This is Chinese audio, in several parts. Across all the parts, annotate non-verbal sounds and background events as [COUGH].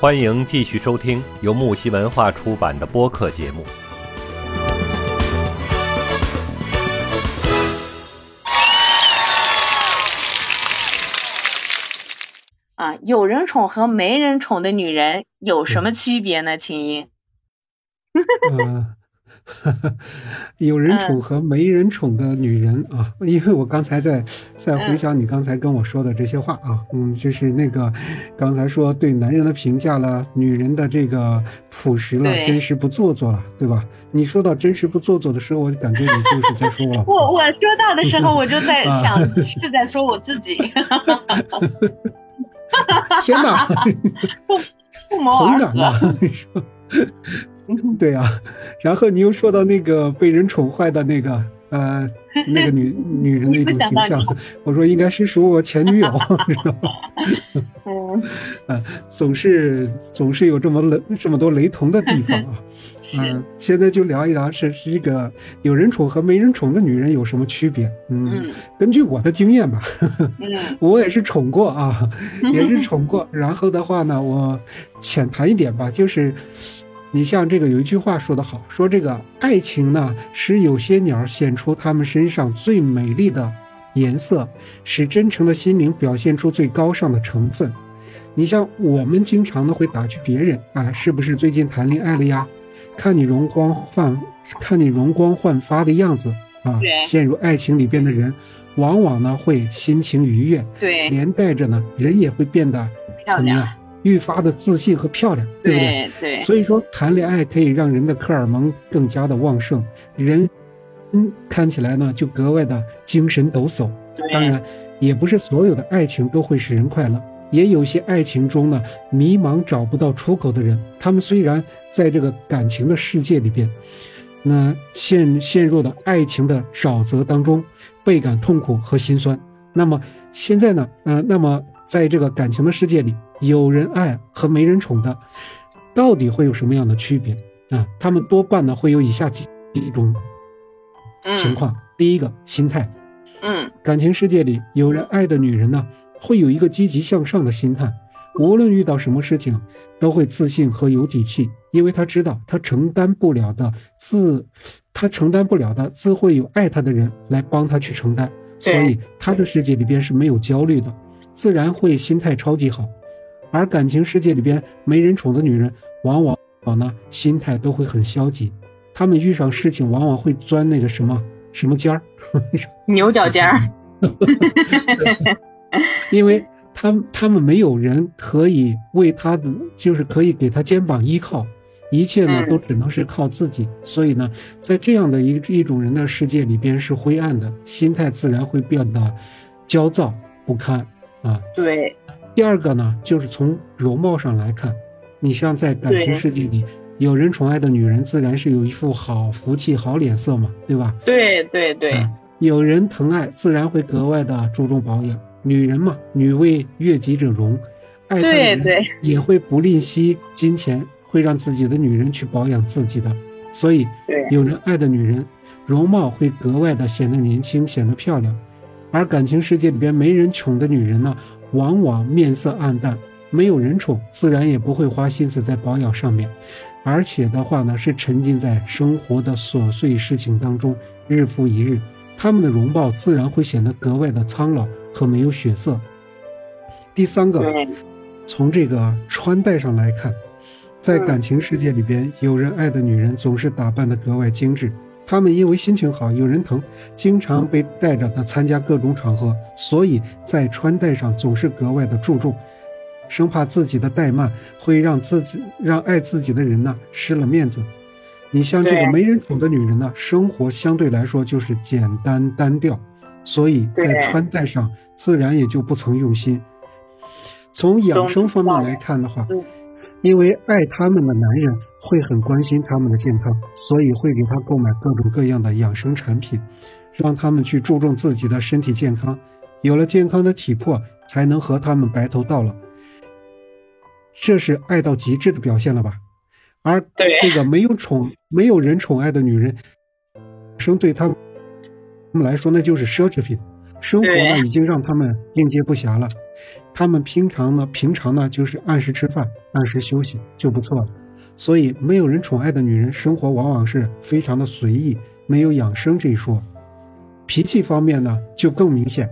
欢迎继续收听由木西文化出版的播客节目。啊，有人宠和没人宠的女人有什么区别呢？秦音？嗯。[LAUGHS] [LAUGHS] 有人宠和没人宠的女人啊，因为我刚才在在回想你刚才跟我说的这些话啊，嗯，就是那个刚才说对男人的评价了，女人的这个朴实了，真实不做作了，对吧？你说到真实不做作的时候，我就感觉你就是在说我。[LAUGHS] 我我说到的时候，我就在 [LAUGHS] 想是在说我自己。天哪！不不谋而合。[LAUGHS] 对啊，然后你又说到那个被人宠坏的那个呃 [LAUGHS] 那个女女人的一种形象，[LAUGHS] 我说应该是属我前女友，知道吗？嗯，总是总是有这么雷这么多雷同的地方啊。嗯，现在就聊一聊是是这个有人宠和没人宠的女人有什么区别？嗯，根据我的经验吧，我也是宠过啊，也是宠过。然后的话呢，我浅谈一点吧，就是。你像这个有一句话说得好，说这个爱情呢，使有些鸟显出它们身上最美丽的颜色，使真诚的心灵表现出最高尚的成分。你像我们经常呢会打趣别人啊，是不是最近谈恋爱了呀？看你容光焕，看你容光焕发的样子啊，陷入爱情里边的人，往往呢会心情愉悦，对，连带着呢人也会变得怎么样？愈发的自信和漂亮，对不对？对。所以说，谈恋爱可以让人的荷尔蒙更加的旺盛，人，嗯，看起来呢就格外的精神抖擞。当然，也不是所有的爱情都会使人快乐，也有些爱情中呢迷茫找不到出口的人，他们虽然在这个感情的世界里边，那陷陷入了爱情的沼泽当中，倍感痛苦和心酸。那么现在呢，呃，那么在这个感情的世界里。有人爱和没人宠的，到底会有什么样的区别啊？他们多半呢会有以下几几种情况。第一个，心态。嗯，感情世界里有人爱的女人呢，会有一个积极向上的心态，无论遇到什么事情，都会自信和有底气，因为她知道她承担不了的自，她承担不了的自会有爱她的人来帮她去承担，所以她的世界里边是没有焦虑的，自然会心态超级好。而感情世界里边没人宠的女人，往往往呢心态都会很消极，她们遇上事情往往会钻那个什么什么尖儿，[LAUGHS] 牛角尖儿，因为她她们没有人可以为她的，就是可以给她肩膀依靠，一切呢都只能是靠自己，所以呢，在这样的一一种人的世界里边是灰暗的，心态自然会变得焦躁不堪啊。对。第二个呢，就是从容貌上来看，你像在感情世界里，有人宠爱的女人，自然是有一副好福气、好脸色嘛，对吧？对对对，有人疼爱，自然会格外的注重保养。女人嘛，女为悦己者容，爱她的人也会不吝惜金钱，会让自己的女人去保养自己的。所以，有人爱的女人，容貌会格外的显得年轻，显得漂亮。而感情世界里边没人宠的女人呢？往往面色暗淡，没有人宠，自然也不会花心思在保养上面，而且的话呢，是沉浸在生活的琐碎事情当中，日复一日，她们的容貌自然会显得格外的苍老和没有血色。第三个，从这个穿戴上来看，在感情世界里边，有人爱的女人总是打扮的格外精致。他们因为心情好，有人疼，经常被带着呢参加各种场合，所以在穿戴上总是格外的注重，生怕自己的怠慢会让自己让爱自己的人呢失了面子。你像这个没人宠的女人呢，生活相对来说就是简单单调，所以在穿戴上自然也就不曾用心。从养生方面来看的话，因为爱他们的男人。会很关心他们的健康，所以会给他购买各种各样的养生产品，让他们去注重自己的身体健康。有了健康的体魄，才能和他们白头到老。这是爱到极致的表现了吧？而这个没有宠、没有人宠爱的女人，生对他们来说那就是奢侈品。生活呢，已经让他们应接不暇了。他们平常呢，平常呢就是按时吃饭，按时休息就不错了。所以，没有人宠爱的女人，生活往往是非常的随意，没有养生这一说。脾气方面呢，就更明显。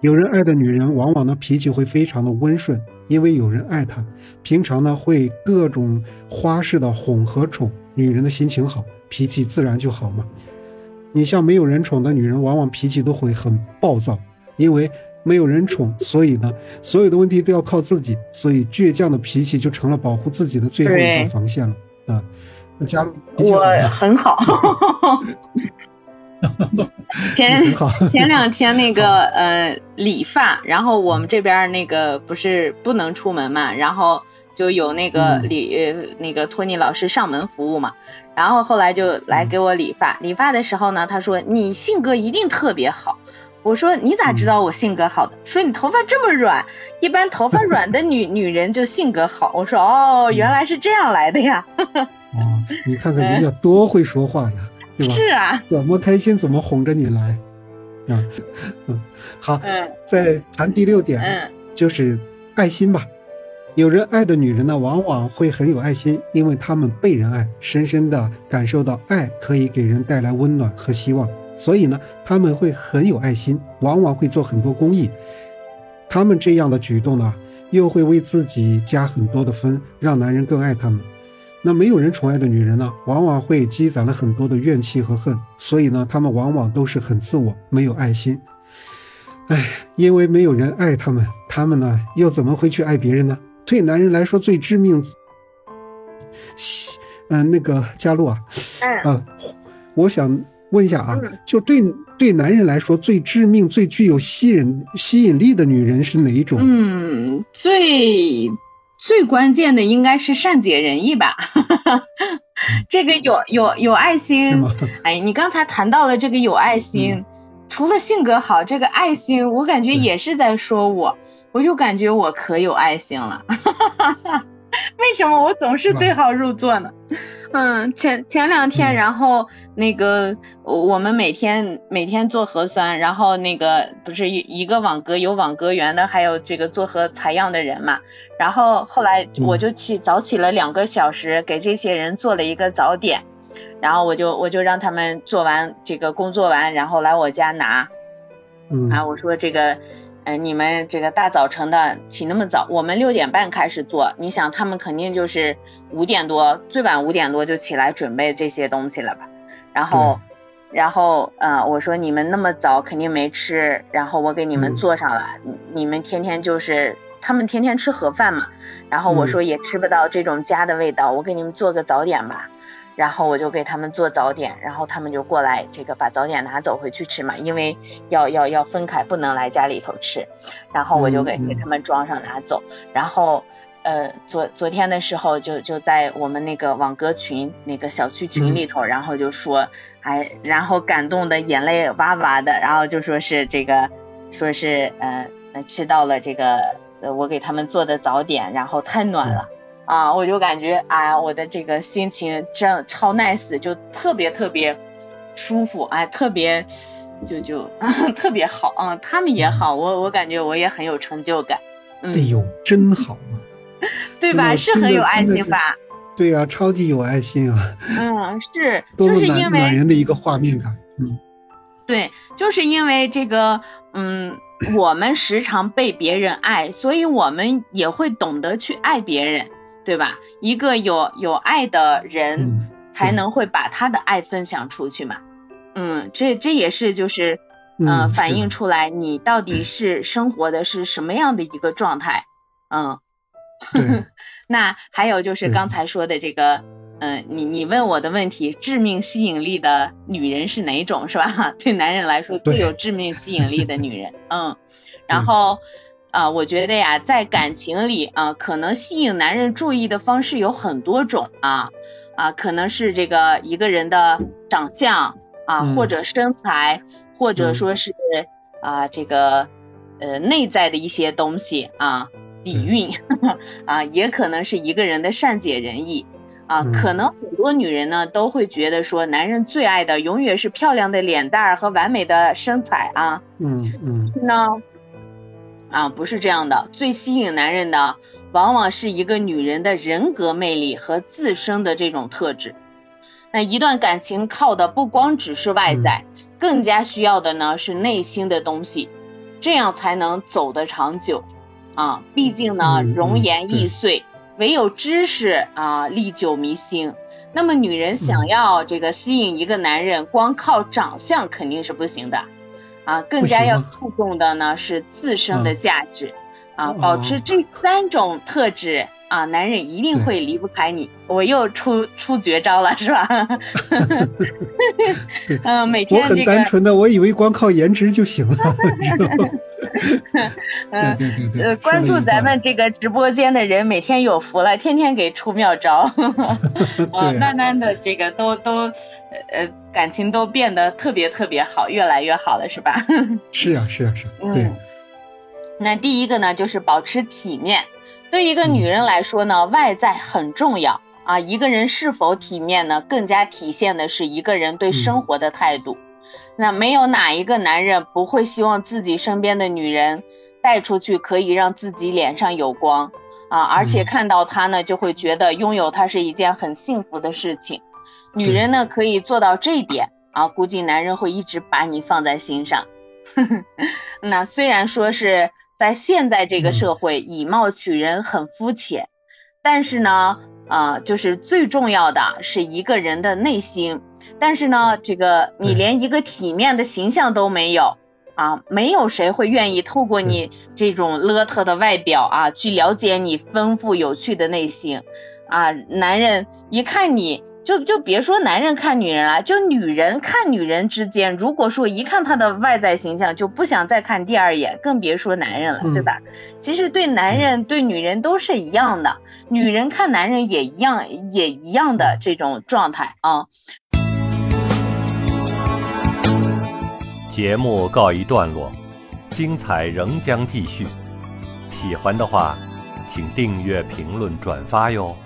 有人爱的女人，往往呢脾气会非常的温顺，因为有人爱她。平常呢会各种花式的哄和宠，女人的心情好，脾气自然就好嘛。你像没有人宠的女人，往往脾气都会很暴躁，因为没有人宠，所以呢所有的问题都要靠自己，所以倔强的脾气就成了保护自己的最后一道防线了啊。那加入我很好。[LAUGHS] 前 [LAUGHS] 前两天那个呃理发，然后我们这边那个不是不能出门嘛，然后就有那个理那个托尼老师上门服务嘛，然后后来就来给我理发，理发的时候呢，他说你性格一定特别好，我说你咋知道我性格好的？说你头发这么软，一般头发软的女 [LAUGHS] 女人就性格好。我说哦，原来是这样来的呀。[LAUGHS] 哦，你看看人家多会说话呀。是啊，怎么开心怎么哄着你来，啊，[LAUGHS] 嗯，好，嗯，再谈第六点，嗯，就是爱心吧。有人爱的女人呢，往往会很有爱心，因为她们被人爱，深深的感受到爱可以给人带来温暖和希望，所以呢，他们会很有爱心，往往会做很多公益。他们这样的举动呢，又会为自己加很多的分，让男人更爱他们。那没有人宠爱的女人呢，往往会积攒了很多的怨气和恨，所以呢，他们往往都是很自我，没有爱心。哎，因为没有人爱他们，他们呢又怎么会去爱别人呢？对男人来说最致命，嗯，那个佳璐啊，嗯，我想问一下啊，就对对男人来说最致命、最具有吸引吸引力的女人是哪一种？嗯，最。最关键的应该是善解人意吧，[LAUGHS] 这个有有有爱心，哎，你刚才谈到了这个有爱心，除了性格好，这个爱心我感觉也是在说我，我就感觉我可有爱心了，[LAUGHS] 为什么我总是对号入座呢？嗯，前前两天，然后那个我们每天每天做核酸，然后那个不是一一个网格有网格员的，还有这个做核采样的人嘛，然后后来我就起早起了两个小时，给这些人做了一个早点，然后我就我就让他们做完这个工作完，然后来我家拿，啊，我说这个。嗯，你们这个大早晨的起那么早，我们六点半开始做，你想他们肯定就是五点多，最晚五点多就起来准备这些东西了吧？然后，然后，嗯，我说你们那么早肯定没吃，然后我给你们做上了，你们天天就是他们天天吃盒饭嘛，然后我说也吃不到这种家的味道，我给你们做个早点吧。然后我就给他们做早点，然后他们就过来这个把早点拿走回去吃嘛，因为要要要分开，不能来家里头吃。然后我就给给他们装上拿走。然后呃昨昨天的时候就就在我们那个网格群那个小区群里头，然后就说哎，然后感动的眼泪哇哇的，然后就说是这个说是呃吃到了这个我给他们做的早点，然后太暖了。啊，我就感觉啊，我的这个心情真超 nice，就特别特别舒服，哎，特别就就 [LAUGHS] 特别好啊，他们也好，我我感觉我也很有成就感。哎呦，真好啊，对吧？是很有爱心吧？对呀，超级有爱心啊。嗯，是，就是因为暖人的一个画面感。嗯，对，就是因为这个，嗯，我们时常被别人爱，所以我们也会懂得去爱别人。对吧？一个有有爱的人，才能会把他的爱分享出去嘛。嗯，这这也是就是嗯，反映出来你到底是生活的是什么样的一个状态。嗯，[LAUGHS] 那还有就是刚才说的这个，嗯，你你问我的问题，致命吸引力的女人是哪种，是吧？[LAUGHS] 对男人来说最有致命吸引力的女人，嗯，然后。啊，我觉得呀，在感情里啊，可能吸引男人注意的方式有很多种啊啊，可能是这个一个人的长相啊，或者身材，或者说是啊这个呃内在的一些东西啊，底蕴 [LAUGHS] 啊，也可能是一个人的善解人意。啊，可能很多女人呢都会觉得说，男人最爱的永远是漂亮的脸蛋儿和完美的身材啊，嗯嗯，那。啊，不是这样的。最吸引男人的，往往是一个女人的人格魅力和自身的这种特质。那一段感情靠的不光只是外在，更加需要的呢是内心的东西，这样才能走得长久啊。毕竟呢，容颜易碎，唯有知识啊历久弥新。那么女人想要这个吸引一个男人，光靠长相肯定是不行的啊，更加要注重的呢是自身的价值啊，保持这三种特质。啊，男人一定会离不开你。我又出出绝招了，是吧？[LAUGHS] 嗯，每天我很单纯的，我以为光靠颜值就行了？[LAUGHS] [LAUGHS] 对对对对。呃，关注咱们这个直播间的人，每天有福了，天天给出妙招。啊，慢慢的这个都都呃感情都变得特别特别好，越来越好了，是吧？是啊是啊是。对。那第一个呢，就是保持体面。对一个女人来说呢，外在很重要啊。一个人是否体面呢，更加体现的是一个人对生活的态度。那没有哪一个男人不会希望自己身边的女人带出去，可以让自己脸上有光啊，而且看到她呢，就会觉得拥有她是一件很幸福的事情。女人呢，可以做到这一点啊，估计男人会一直把你放在心上。[LAUGHS] 那虽然说是。在现在这个社会，以貌取人很肤浅，但是呢，啊，就是最重要的是一个人的内心。但是呢，这个你连一个体面的形象都没有啊，没有谁会愿意透过你这种邋遢的外表啊，去了解你丰富有趣的内心啊。男人一看你。就就别说男人看女人了，就女人看女人之间，如果说一看她的外在形象就不想再看第二眼，更别说男人了，对吧？其实对男人对女人都是一样的，女人看男人也一样，也一样的这种状态啊。节目告一段落，精彩仍将继续。喜欢的话，请订阅、评论、转发哟。